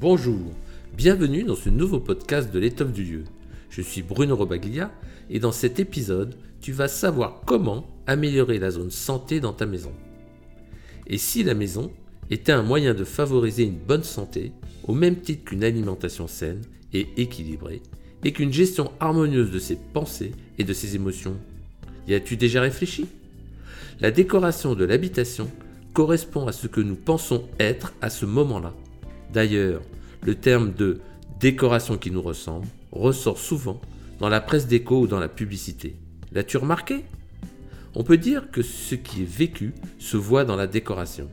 Bonjour, bienvenue dans ce nouveau podcast de l'étoffe du lieu. Je suis Bruno Robaglia et dans cet épisode, tu vas savoir comment améliorer la zone santé dans ta maison. Et si la maison était un moyen de favoriser une bonne santé, au même titre qu'une alimentation saine et équilibrée, et qu'une gestion harmonieuse de ses pensées et de ses émotions Y as-tu déjà réfléchi? La décoration de l'habitation correspond à ce que nous pensons être à ce moment-là. D'ailleurs, le terme de décoration qui nous ressemble ressort souvent dans la presse déco ou dans la publicité. L'as-tu remarqué? On peut dire que ce qui est vécu se voit dans la décoration.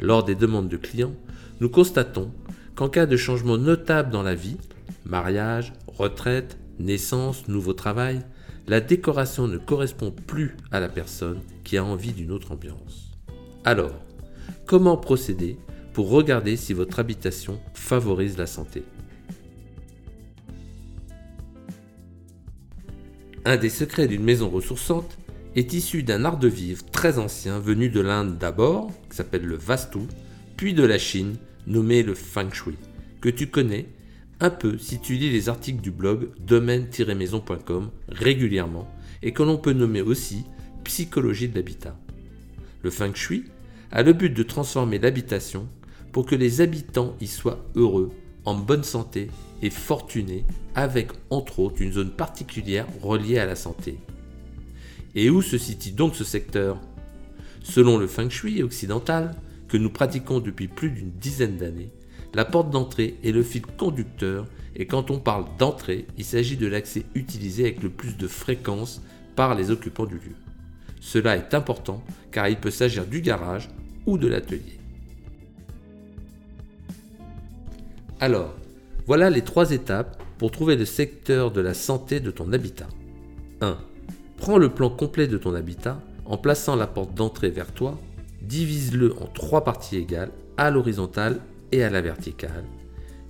Lors des demandes de clients, nous constatons qu'en cas de changement notable dans la vie, mariage, retraite, naissance, nouveau travail, la décoration ne correspond plus à la personne qui a envie d'une autre ambiance. Alors, comment procéder pour regarder si votre habitation favorise la santé. Un des secrets d'une maison ressourçante est issu d'un art de vivre très ancien venu de l'Inde d'abord, qui s'appelle le Vastu, puis de la Chine, nommé le Feng Shui, que tu connais un peu si tu lis les articles du blog domaine-maison.com régulièrement et que l'on peut nommer aussi psychologie de l'habitat. Le Feng Shui a le but de transformer l'habitation pour que les habitants y soient heureux, en bonne santé et fortunés, avec entre autres une zone particulière reliée à la santé. Et où se situe donc ce secteur? Selon le feng shui occidental, que nous pratiquons depuis plus d'une dizaine d'années, la porte d'entrée est le fil conducteur et quand on parle d'entrée, il s'agit de l'accès utilisé avec le plus de fréquence par les occupants du lieu. Cela est important car il peut s'agir du garage ou de l'atelier. Alors, voilà les trois étapes pour trouver le secteur de la santé de ton habitat. 1. Prends le plan complet de ton habitat en plaçant la porte d'entrée vers toi, divise-le en trois parties égales, à l'horizontale et à la verticale.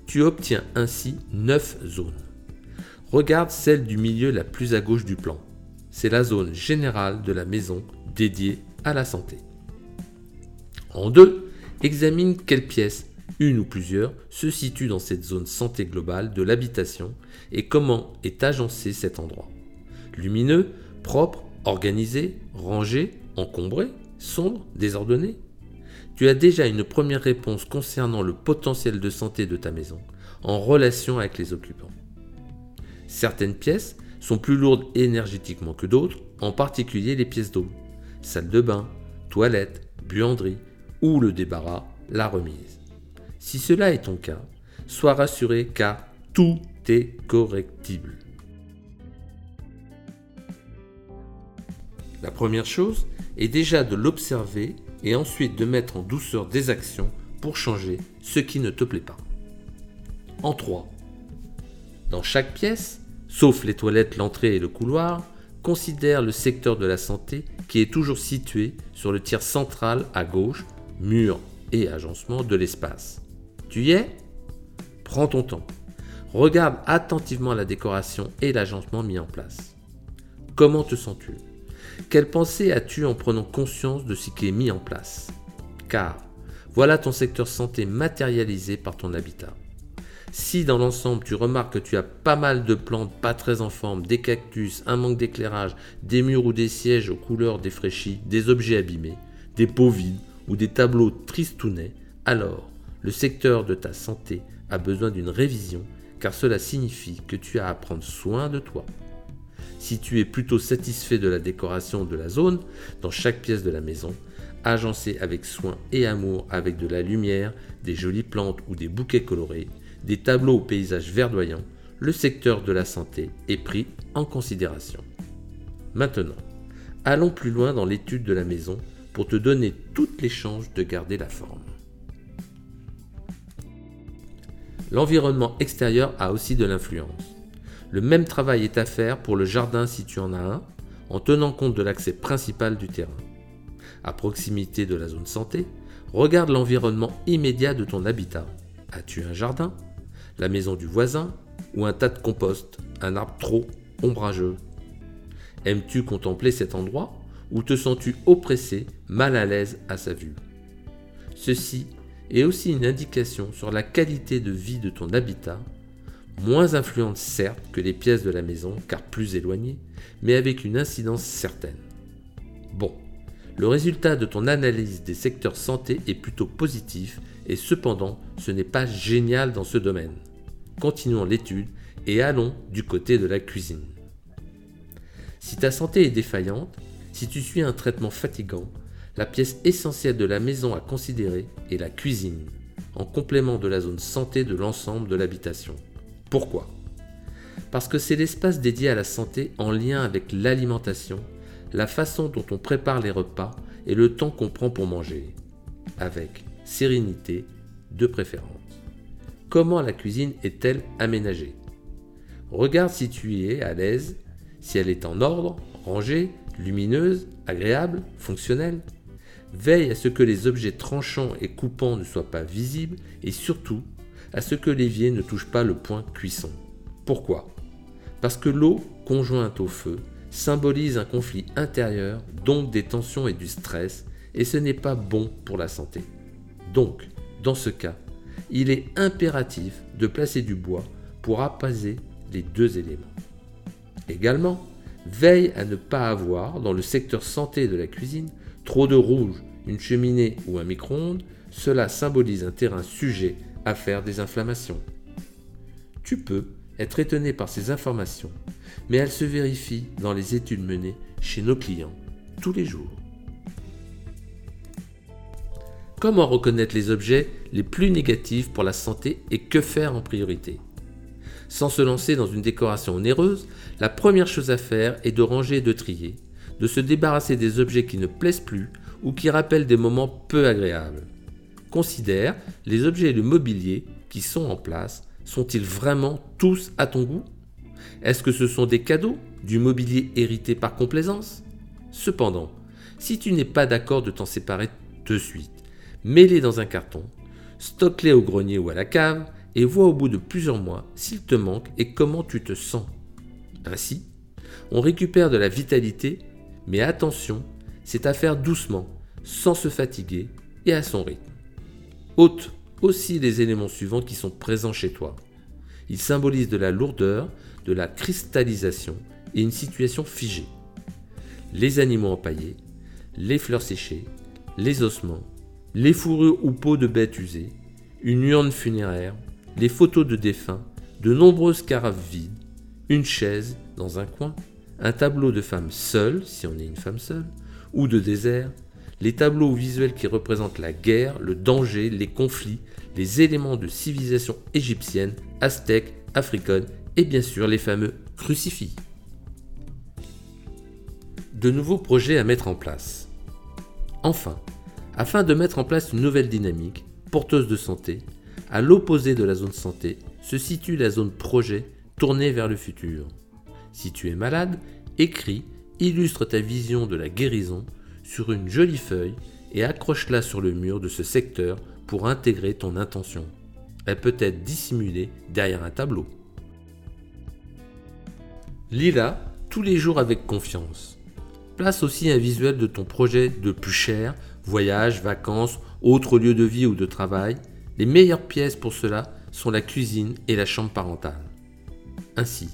Tu obtiens ainsi 9 zones. Regarde celle du milieu la plus à gauche du plan. C'est la zone générale de la maison dédiée à la santé. En 2, examine quelle pièce une ou plusieurs, se situent dans cette zone santé globale de l'habitation et comment est agencé cet endroit. Lumineux, propre, organisé, rangé, encombré, sombre, désordonné Tu as déjà une première réponse concernant le potentiel de santé de ta maison en relation avec les occupants. Certaines pièces sont plus lourdes énergétiquement que d'autres, en particulier les pièces d'eau, salle de bain, toilette, buanderie ou le débarras, la remise. Si cela est ton cas, sois rassuré car tout est correctible. La première chose est déjà de l'observer et ensuite de mettre en douceur des actions pour changer ce qui ne te plaît pas. En 3. Dans chaque pièce, sauf les toilettes, l'entrée et le couloir, considère le secteur de la santé qui est toujours situé sur le tiers central à gauche, mur et agencement de l'espace. Tu y es Prends ton temps. Regarde attentivement la décoration et l'agencement mis en place. Comment te sens-tu? Quelle pensée as-tu en prenant conscience de ce qui est mis en place? Car voilà ton secteur santé matérialisé par ton habitat. Si dans l'ensemble tu remarques que tu as pas mal de plantes pas très en forme, des cactus, un manque d'éclairage, des murs ou des sièges aux couleurs défraîchies, des objets abîmés, des pots vides ou des tableaux tristounets, alors le secteur de ta santé a besoin d'une révision car cela signifie que tu as à prendre soin de toi. Si tu es plutôt satisfait de la décoration de la zone, dans chaque pièce de la maison, agencée avec soin et amour avec de la lumière, des jolies plantes ou des bouquets colorés, des tableaux au paysages verdoyants, le secteur de la santé est pris en considération. Maintenant, allons plus loin dans l'étude de la maison pour te donner toutes les chances de garder la forme. L'environnement extérieur a aussi de l'influence. Le même travail est à faire pour le jardin si tu en as un, en tenant compte de l'accès principal du terrain. À proximité de la zone santé, regarde l'environnement immédiat de ton habitat. As-tu un jardin La maison du voisin Ou un tas de compost Un arbre trop ombrageux? Aimes-tu contempler cet endroit Ou te sens-tu oppressé, mal à l'aise à sa vue? Ceci est aussi une indication sur la qualité de vie de ton habitat, moins influente certes que les pièces de la maison car plus éloignées, mais avec une incidence certaine. Bon, le résultat de ton analyse des secteurs santé est plutôt positif et cependant ce n'est pas génial dans ce domaine. Continuons l'étude et allons du côté de la cuisine. Si ta santé est défaillante, si tu suis un traitement fatigant, la pièce essentielle de la maison à considérer est la cuisine, en complément de la zone santé de l'ensemble de l'habitation. Pourquoi? Parce que c'est l'espace dédié à la santé en lien avec l'alimentation, la façon dont on prépare les repas et le temps qu'on prend pour manger, avec sérénité de préférence. Comment la cuisine est-elle aménagée? Regarde si tu y es à l'aise, si elle est en ordre, rangée, lumineuse, agréable, fonctionnelle. Veille à ce que les objets tranchants et coupants ne soient pas visibles et surtout à ce que l'évier ne touche pas le point cuisson. Pourquoi? Parce que l'eau, conjointe au feu, symbolise un conflit intérieur, donc des tensions et du stress, et ce n'est pas bon pour la santé. Donc, dans ce cas, il est impératif de placer du bois pour apaiser les deux éléments. Également, veille à ne pas avoir, dans le secteur santé de la cuisine, trop de rouge, une cheminée ou un micro-ondes, cela symbolise un terrain sujet à faire des inflammations. Tu peux être étonné par ces informations, mais elles se vérifient dans les études menées chez nos clients tous les jours. Comment reconnaître les objets les plus négatifs pour la santé et que faire en priorité? Sans se lancer dans une décoration onéreuse, la première chose à faire est de ranger et de trier, de se débarrasser des objets qui ne plaisent plus ou qui rappellent des moments peu agréables. Considère les objets et le mobilier qui sont en place, sont-ils vraiment tous à ton goût? Est-ce que ce sont des cadeaux, du mobilier hérité par complaisance? Cependant, si tu n'es pas d'accord de t'en séparer de suite, mets-les dans un carton, stocke-les au grenier ou à la cave et vois au bout de plusieurs mois s'il te manque et comment tu te sens. Ainsi, on récupère de la vitalité, mais attention, c'est à faire doucement, sans se fatiguer et à son rythme. Ôte aussi les éléments suivants qui sont présents chez toi. Ils symbolisent de la lourdeur, de la cristallisation et une situation figée. Les animaux empaillés, les fleurs séchées, les ossements, les fourrures ou peaux de bêtes usées, une urne funéraire, les photos de défunts, de nombreuses carafes vides, une chaise dans un coin, un tableau de femmes seules, si on est une femme seule, ou de désert, les tableaux visuels qui représentent la guerre, le danger, les conflits, les éléments de civilisation égyptienne, aztèque, africaine et bien sûr les fameux crucifix. De nouveaux projets à mettre en place. Enfin, afin de mettre en place une nouvelle dynamique, porteuse de santé, à l'opposé de la zone santé se situe la zone projet tournée vers le futur. Si tu es malade, écris, illustre ta vision de la guérison sur une jolie feuille et accroche-la sur le mur de ce secteur pour intégrer ton intention. Elle peut être dissimulée derrière un tableau. Lis-la tous les jours avec confiance. Place aussi un visuel de ton projet de plus cher, voyage, vacances, autre lieu de vie ou de travail. Les meilleures pièces pour cela sont la cuisine et la chambre parentale. Ainsi,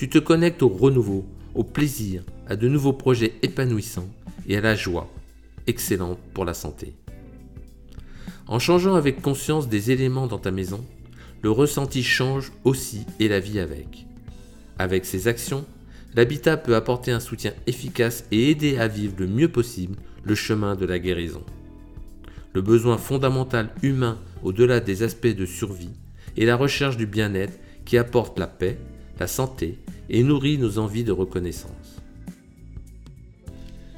tu te connectes au renouveau, au plaisir, à de nouveaux projets épanouissants et à la joie, excellente pour la santé. En changeant avec conscience des éléments dans ta maison, le ressenti change aussi et la vie avec. Avec ces actions, l'habitat peut apporter un soutien efficace et aider à vivre le mieux possible le chemin de la guérison. Le besoin fondamental humain au-delà des aspects de survie est la recherche du bien-être qui apporte la paix, la santé et nourrit nos envies de reconnaissance.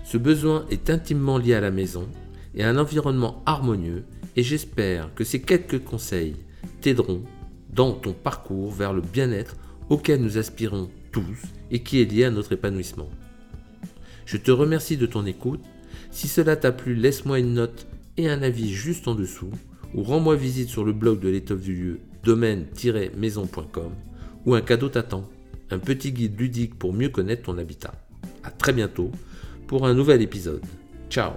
Ce besoin est intimement lié à la maison et à un environnement harmonieux et j'espère que ces quelques conseils t'aideront dans ton parcours vers le bien-être auquel nous aspirons tous et qui est lié à notre épanouissement. Je te remercie de ton écoute. Si cela t'a plu, laisse-moi une note et un avis juste en dessous ou rends-moi visite sur le blog de l'étoffe du lieu domaine-maison.com où un cadeau t'attend, un petit guide ludique pour mieux connaître ton habitat. A très bientôt pour un nouvel épisode. Ciao